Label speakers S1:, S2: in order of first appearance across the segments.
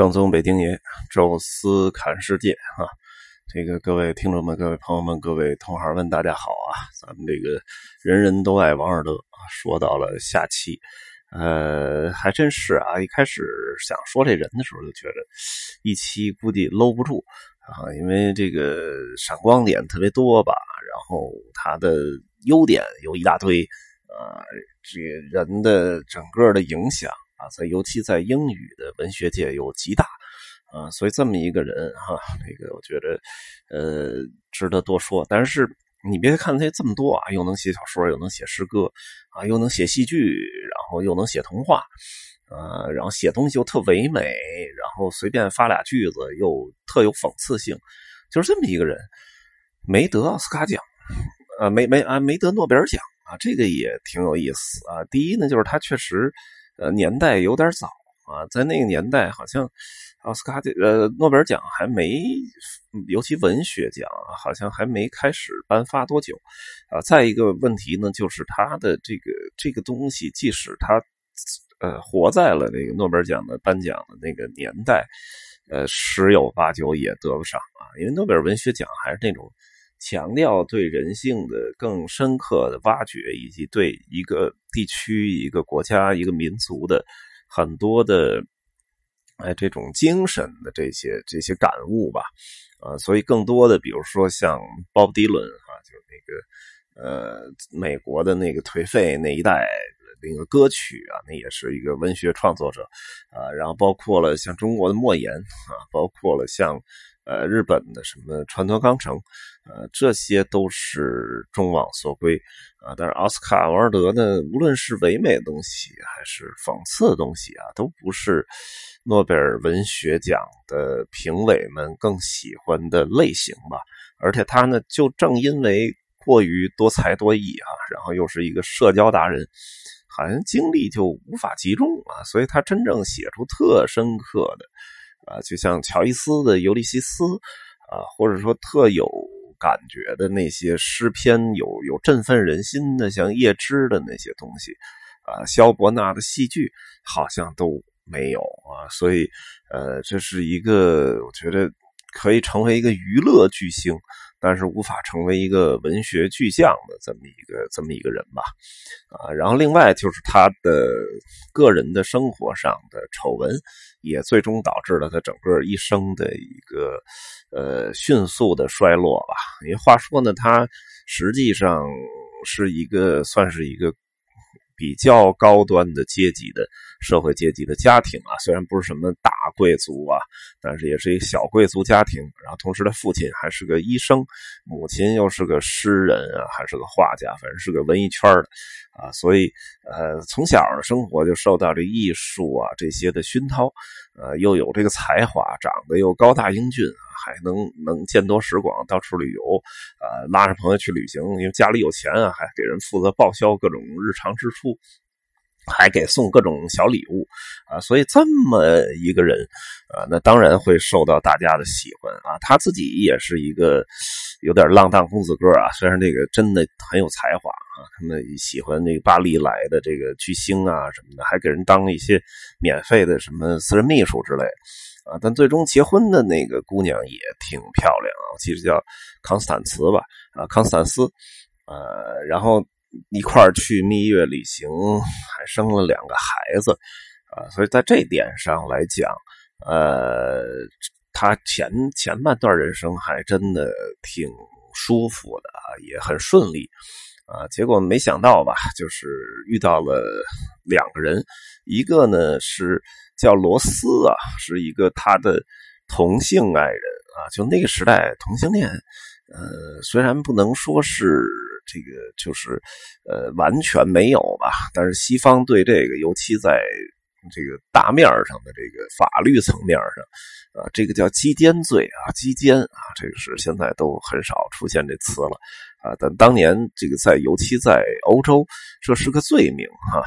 S1: 正宗北京爷，宙斯侃世界啊！这个各位听众们、各位朋友们、各位同行们，大家好啊！咱们这个人人都爱王尔德，说到了下期，呃，还真是啊！一开始想说这人的时候，就觉得一期估计搂不住啊，因为这个闪光点特别多吧，然后他的优点有一大堆，呃，这人的整个的影响。啊，在尤其在英语文学界有极大，啊，所以这么一个人哈，那个我觉得，呃，值得多说。但是你别看他这么多啊，又能写小说，又能写诗歌，啊，又能写戏剧，然后又能写童话，啊，然后写东西又特唯美，然后随便发俩句子又特有讽刺性，就是这么一个人，没得奥斯卡奖，啊，没没啊，没得诺贝尔奖啊，这个也挺有意思啊。第一呢，就是他确实。呃，年代有点早啊，在那个年代，好像奥斯卡这呃诺贝尔奖还没，尤其文学奖好像还没开始颁发多久啊。再一个问题呢，就是他的这个这个东西，即使他呃活在了那个诺贝尔奖的颁奖的那个年代，呃十有八九也得不上啊，因为诺贝尔文学奖还是那种。强调对人性的更深刻的挖掘，以及对一个地区、一个国家、一个民族的很多的哎这种精神的这些这些感悟吧，啊，所以更多的，比如说像鲍勃迪伦啊，就那个呃美国的那个颓废那一代那个歌曲啊，那也是一个文学创作者啊，然后包括了像中国的莫言啊，包括了像。呃，日本的什么川端康成，呃，这些都是众望所归啊。但是奥斯卡·王尔德呢，无论是唯美的东西还是讽刺的东西啊，都不是诺贝尔文学奖的评委们更喜欢的类型吧。而且他呢，就正因为过于多才多艺啊，然后又是一个社交达人，好像精力就无法集中啊，所以他真正写出特深刻的。啊，就像乔伊斯的《尤利西斯》，啊，或者说特有感觉的那些诗篇，有有振奋人心的，像叶芝的那些东西，啊，萧伯纳的戏剧好像都没有啊，所以，呃，这是一个我觉得可以成为一个娱乐巨星。但是无法成为一个文学巨匠的这么一个这么一个人吧，啊，然后另外就是他的个人的生活上的丑闻，也最终导致了他整个一生的一个呃迅速的衰落吧。因为话说呢，他实际上是一个算是一个。比较高端的阶级的社会阶级的家庭啊，虽然不是什么大贵族啊，但是也是一个小贵族家庭。然后同时，他父亲还是个医生，母亲又是个诗人啊，还是个画家，反正是个文艺圈的啊。所以，呃，从小生活就受到这艺术啊这些的熏陶，呃，又有这个才华，长得又高大英俊。还能能见多识广，到处旅游，呃，拉着朋友去旅行，因为家里有钱啊，还给人负责报销各种日常支出，还给送各种小礼物，啊，所以这么一个人，啊，那当然会受到大家的喜欢啊。他自己也是一个有点浪荡公子哥啊，虽然那个真的很有才华啊，他们喜欢那个巴黎来的这个巨星啊什么的，还给人当一些免费的什么私人秘书之类。啊，但最终结婚的那个姑娘也挺漂亮啊，其实叫康斯坦茨吧，啊，康斯坦斯，呃，然后一块儿去蜜月旅行，还生了两个孩子，啊，所以在这点上来讲，呃，他前前半段人生还真的挺舒服的啊，也很顺利。啊，结果没想到吧，就是遇到了两个人，一个呢是叫罗斯啊，是一个他的同性爱人啊。就那个时代，同性恋，呃，虽然不能说是这个，就是呃完全没有吧，但是西方对这个，尤其在这个大面上的这个法律层面上，啊，这个叫基奸罪啊，基奸啊，这个是现在都很少出现这词了。啊，但当年这个在，尤其在欧洲，这是个罪名哈。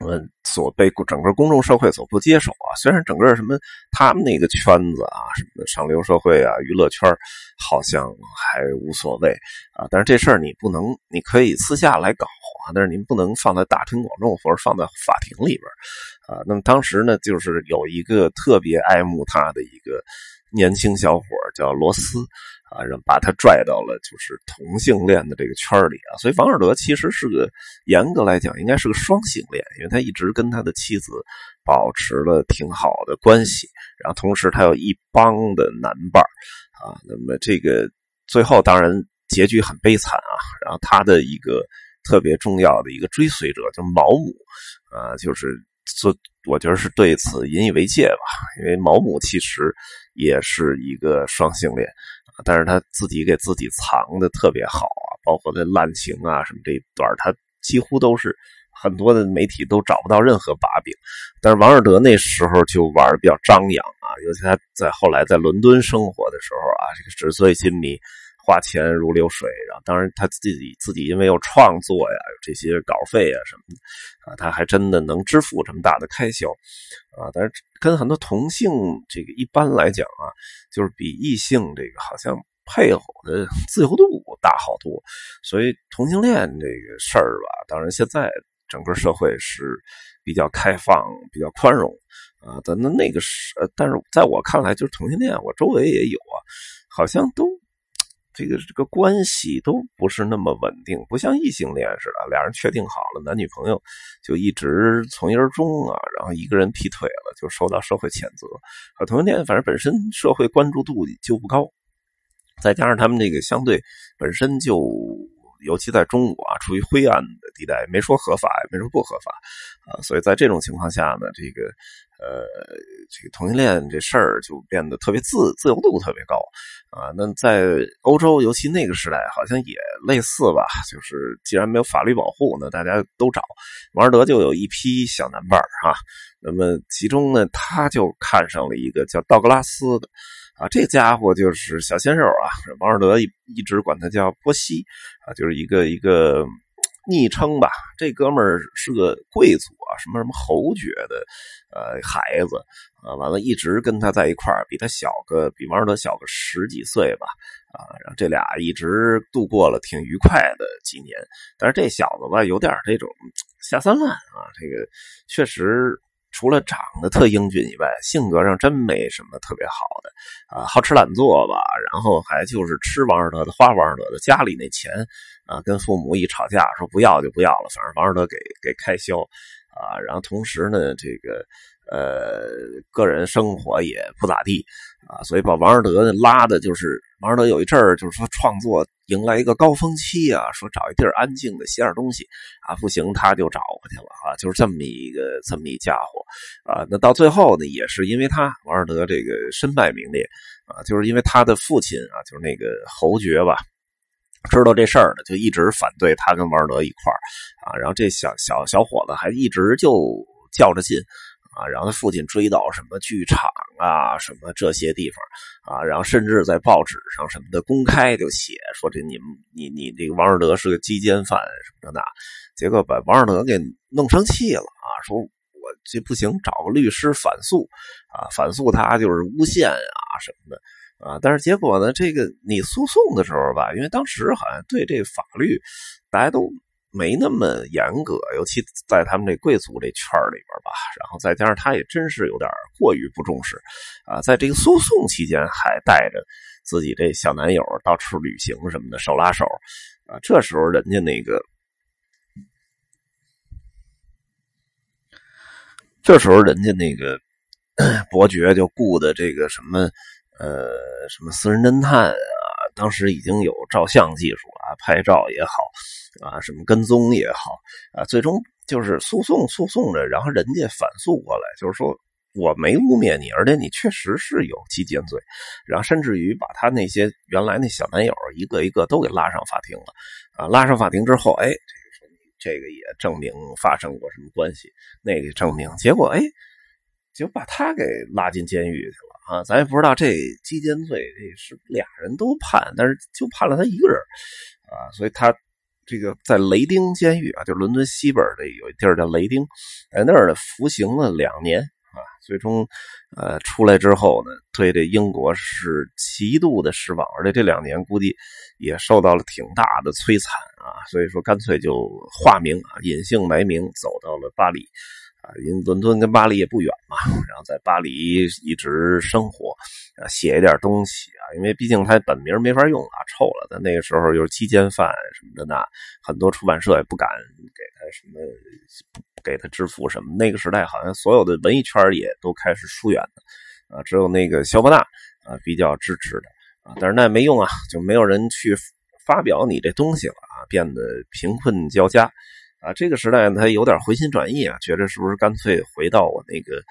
S1: 呃，所被整个公众社会所不接受啊。虽然整个什么他们那个圈子啊，什么上流社会啊、娱乐圈好像还无所谓啊，但是这事儿你不能，你可以私下来搞啊，但是您不能放在大庭广众或者放在法庭里边啊。那么当时呢，就是有一个特别爱慕他的一个年轻小伙叫罗斯。啊，让把他拽到了就是同性恋的这个圈里啊，所以王尔德其实是个严格来讲应该是个双性恋，因为他一直跟他的妻子保持了挺好的关系，然后同时他有一帮的男伴啊，那么这个最后当然结局很悲惨啊，然后他的一个特别重要的一个追随者叫毛姆啊，就是做我觉得是对此引以为戒吧，因为毛姆其实也是一个双性恋。但是他自己给自己藏的特别好啊，包括这滥情啊什么这一段，他几乎都是很多的媒体都找不到任何把柄。但是王尔德那时候就玩的比较张扬啊，尤其他在后来在伦敦生活的时候啊，这个纸醉金迷。花钱如流水，然后当然他自己自己因为有创作呀，有这些稿费啊什么的，啊，他还真的能支付这么大的开销，啊，但是跟很多同性这个一般来讲啊，就是比异性这个好像配偶的自由度大好多，所以同性恋这个事儿吧，当然现在整个社会是比较开放、比较宽容啊，但那那个是，但是在我看来，就是同性恋，我周围也有啊，好像都。这个这个关系都不是那么稳定，不像异性恋似的，俩人确定好了男女朋友，就一直从一而终啊。然后一个人劈腿了，就受到社会谴责。和同性恋反正本身社会关注度就不高，再加上他们这个相对本身就。尤其在中国啊，处于灰暗的地带，没说合法，也没说不合法，啊，所以在这种情况下呢，这个，呃，这个同性恋这事儿就变得特别自自由度特别高，啊，那在欧洲，尤其那个时代，好像也类似吧，就是既然没有法律保护，那大家都找王尔德就有一批小男伴儿哈，那么其中呢，他就看上了一个叫道格拉斯的。啊，这家伙就是小鲜肉啊！王尔德一一直管他叫波西，啊，就是一个一个昵称吧。这哥们儿是个贵族啊，什么什么侯爵的呃孩子啊，完了，一直跟他在一块儿，比他小个，比王尔德小个十几岁吧，啊，然后这俩一直度过了挺愉快的几年。但是这小子吧，有点这种下三滥啊，这个确实。除了长得特英俊以外，性格上真没什么特别好的啊，好吃懒做吧，然后还就是吃王尔德的，花王尔德的，家里那钱啊，跟父母一吵架说不要就不要了，反正王尔德给给开销啊，然后同时呢，这个。呃，个人生活也不咋地啊，所以把王尔德拉的，就是王尔德有一阵儿，就是说创作迎来一个高峰期啊，说找一地儿安静的写点东西啊，不行他就找回去了啊，就是这么一个这么一家伙啊。那到最后呢，也是因为他王尔德这个身败名裂啊，就是因为他的父亲啊，就是那个侯爵吧，知道这事儿呢，就一直反对他跟王尔德一块儿啊，然后这小小小伙子还一直就较着劲。啊，然后他父亲追到什么剧场啊，什么这些地方啊，然后甚至在报纸上什么的公开就写说这你你你这个王尔德是个鸡奸犯什么的那，结果把王尔德给弄生气了啊，说我这不行，找个律师反诉啊，反诉他就是诬陷啊什么的啊，但是结果呢，这个你诉讼的时候吧，因为当时好像对这法律大家都。没那么严格，尤其在他们这贵族这圈里边吧。然后再加上他也真是有点过于不重视，啊，在这个诉讼期间还带着自己这小男友到处旅行什么的，手拉手，啊，这时候人家那个，这时候人家那个伯爵就雇的这个什么，呃，什么私人侦探啊，当时已经有照相技术啊，拍照也好。啊，什么跟踪也好啊，最终就是诉讼诉讼着，然后人家反诉过来，就是说我没污蔑你，而且你确实是有欺奸罪，然后甚至于把他那些原来那小男友一个一个都给拉上法庭了，啊，拉上法庭之后，哎，这个这个也证明发生过什么关系，那个证明，结果哎，就把他给拉进监狱去了啊，咱也不知道这基奸罪这是俩人都判，但是就判了他一个人啊，所以他。这个在雷丁监狱啊，就伦敦西边的有一地儿叫雷丁，在那儿呢服刑了两年啊，最终呃出来之后呢，对这英国是极度的失望，而且这两年估计也受到了挺大的摧残啊，所以说干脆就化名啊，隐姓埋名走到了巴黎。啊，因伦敦跟巴黎也不远嘛，然后在巴黎一直生活，啊，写一点东西啊，因为毕竟他本名没法用啊，臭了。他那个时候又是期间犯什么的那，很多出版社也不敢给他什么，给他支付什么。那个时代好像所有的文艺圈也都开始疏远的，啊，只有那个肖伯纳啊比较支持的啊，但是那没用啊，就没有人去发表你这东西了啊，变得贫困交加。啊，这个时代他有点回心转意啊，觉得是不是干脆回到我那个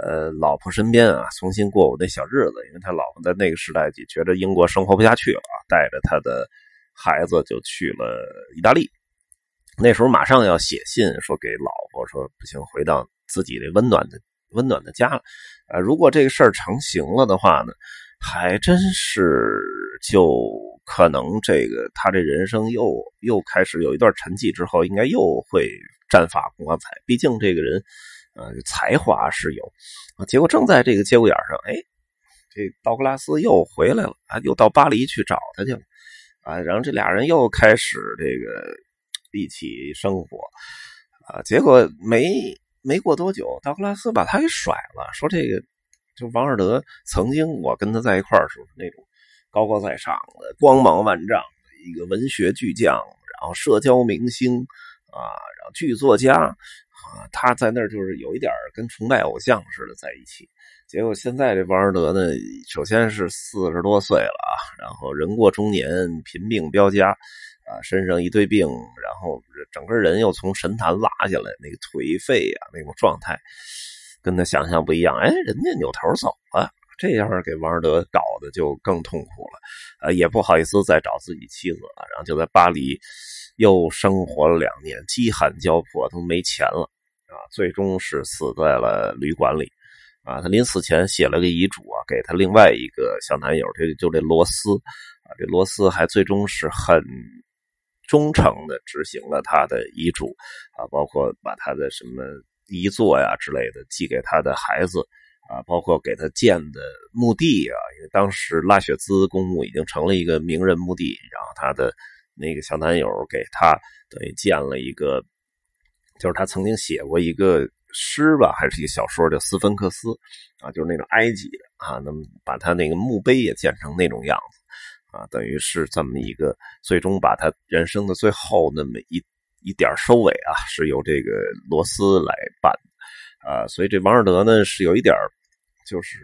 S1: 呃老婆身边啊，重新过我那小日子？因为他老婆在那个时代就觉得英国生活不下去了，带着他的孩子就去了意大利。那时候马上要写信说给老婆说不行，回到自己的温暖的温暖的家了。啊，如果这个事儿成型了的话呢，还真是就。可能这个他这人生又又开始有一段沉寂之后，应该又会绽放光彩。毕竟这个人，呃，才华是有啊。结果正在这个节骨眼上，哎，这道格拉斯又回来了啊，又到巴黎去找他去了啊。然后这俩人又开始这个一起生活啊。结果没没过多久，道格拉斯把他给甩了，说这个就王尔德曾经我跟他在一块儿时候那种。高高在上的光芒万丈的一个文学巨匠，然后社交明星啊，然后剧作家啊，他在那儿就是有一点跟崇拜偶像似的在一起。结果现在这王尔德呢，首先是四十多岁了啊，然后人过中年，贫病交加啊，身上一堆病，然后整个人又从神坛拉下来，那个颓废啊，那种状态跟他想象不一样。哎，人家扭头走了。这样给王尔德搞的就更痛苦了，呃，也不好意思再找自己妻子了，然后就在巴黎又生活了两年，饥寒交迫，都没钱了啊，最终是死在了旅馆里啊。他临死前写了个遗嘱啊，给他另外一个小男友，这就这罗斯啊，这罗斯还最终是很忠诚的执行了他的遗嘱啊，包括把他的什么遗作呀之类的寄给他的孩子。啊，包括给他建的墓地啊，因为当时拉雪兹公墓已经成了一个名人墓地，然后他的那个小男友给他等于建了一个，就是他曾经写过一个诗吧，还是一个小说叫《斯芬克斯》啊，就是那种埃及的啊，那么把他那个墓碑也建成那种样子啊，等于是这么一个，最终把他人生的最后那么一一点收尾啊，是由这个罗斯来办啊，所以这王尔德呢是有一点就是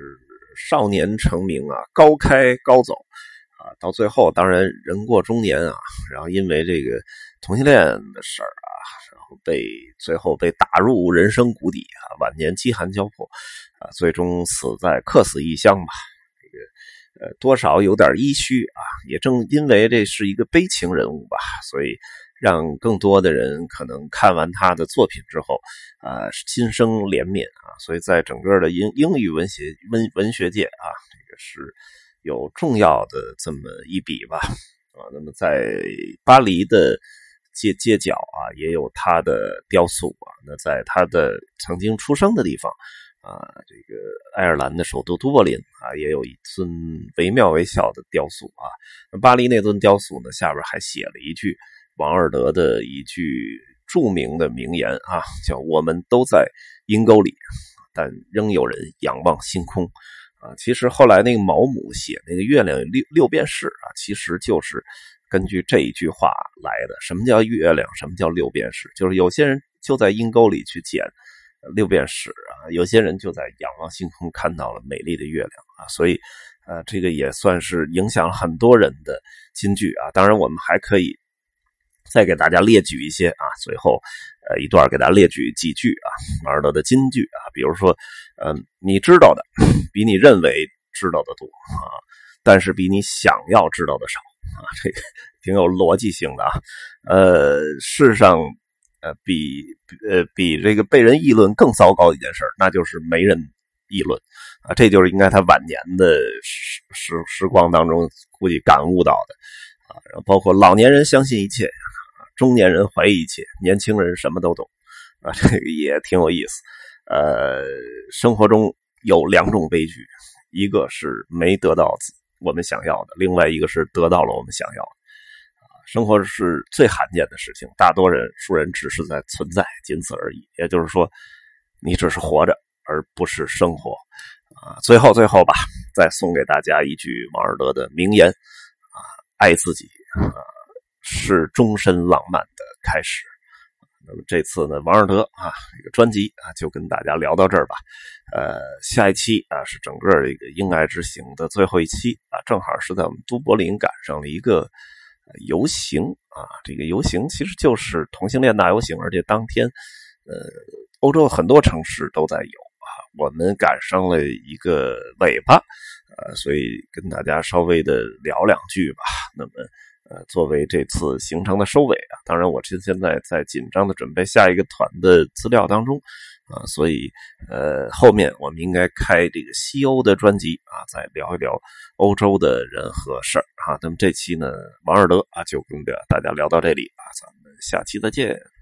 S1: 少年成名啊，高开高走啊，到最后当然人过中年啊，然后因为这个同性恋的事儿啊，然后被最后被打入人生谷底啊，晚年饥寒交迫啊，最终死在客死异乡吧。呃，多少有点唏嘘啊。也正因为这是一个悲情人物吧，所以。让更多的人可能看完他的作品之后，啊，心生怜悯啊，所以在整个的英英语文学文文学界啊，这个是有重要的这么一笔吧，啊，那么在巴黎的街街角啊，也有他的雕塑啊，那在他的曾经出生的地方啊，这个爱尔兰的首都都柏林啊，也有一尊惟妙惟肖的雕塑啊，巴黎那尊雕塑呢，下边还写了一句。王尔德的一句著名的名言啊，叫“我们都在阴沟里，但仍有人仰望星空”。啊，其实后来那个毛姆写那个月亮六六便士啊，其实就是根据这一句话来的。什么叫月亮？什么叫六便士？就是有些人就在阴沟里去捡六便士啊，有些人就在仰望星空看到了美丽的月亮啊。所以，呃，这个也算是影响了很多人的金句啊。当然，我们还可以。再给大家列举一些啊，最后，呃，一段给大家列举几句啊，马尔德的金句啊，比如说，嗯，你知道的比你认为知道的多啊，但是比你想要知道的少啊，这个挺有逻辑性的啊，呃，世上，呃，比呃比这个被人议论更糟糕的一件事那就是没人议论啊，这就是应该他晚年的时时时光当中估计感悟到的啊，然后包括老年人相信一切。中年人怀疑一切，年轻人什么都懂啊，这个也挺有意思。呃，生活中有两种悲剧，一个是没得到我们想要的，另外一个是得到了我们想要的。生活是最罕见的事情，大多人数人只是在存在，仅此而已。也就是说，你只是活着，而不是生活。啊，最后最后吧，再送给大家一句王尔德的名言：啊，爱自己啊，是终身浪漫的开始。那么这次呢，王尔德啊，这个专辑啊，就跟大家聊到这儿吧。呃，下一期啊，是整个这个《英爱之行》的最后一期啊，正好是在我们都柏林赶上了一个。游行啊，这个游行其实就是同性恋大游行，而且当天，呃，欧洲很多城市都在有啊。我们赶上了一个尾巴，呃，所以跟大家稍微的聊两句吧。那么，呃，作为这次行程的收尾啊，当然，我这现在在紧张的准备下一个团的资料当中。啊，所以，呃，后面我们应该开这个西欧的专辑啊，再聊一聊欧洲的人和事儿啊。那么这期呢，王尔德啊，就跟着大家聊到这里啊，咱们下期再见。